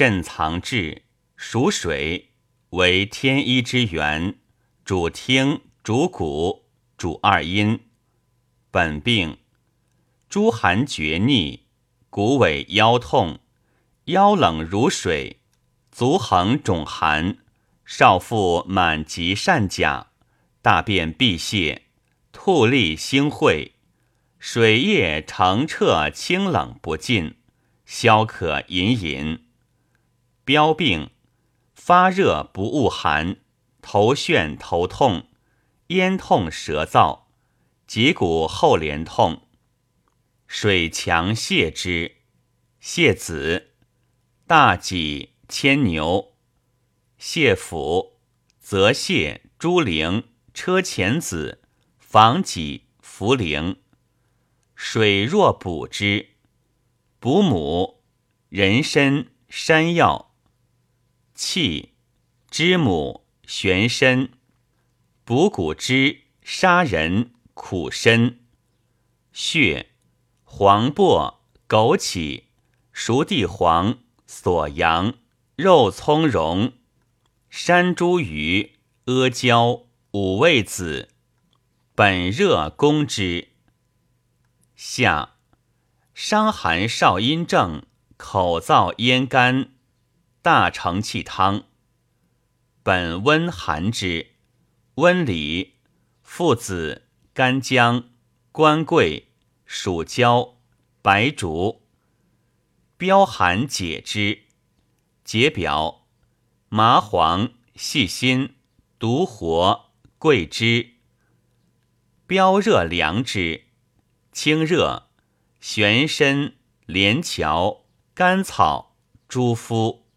肾藏志，属水，为天一之源，主听，主骨，主二阴。本病，诸寒厥逆，骨尾腰痛，腰冷如水，足横肿寒，少腹满及善甲，大便闭泄，吐利腥秽，水液澄澈清冷不尽，消渴隐隐。标病，发热不恶寒，头眩头痛，咽痛舌燥，脊骨后连痛。水强泻之，泻子、大戟、牵牛、泻府、泽泻、猪苓、车前子、防己、茯苓。水若补之，补母、人参、山药。气，知母、玄参、补骨脂、砂仁、苦参。血，黄柏、枸杞、熟地黄、锁阳、肉苁蓉、山茱萸、阿胶、五味子。本热攻之。下，伤寒少阴症，口燥咽干。大承气汤，本温寒之，温里、附子、干姜、官桂、蜀椒、白术，标寒解之，解表，麻黄、细辛、独活、桂枝，标热凉之，清热，玄参、连翘、甘草、猪肤。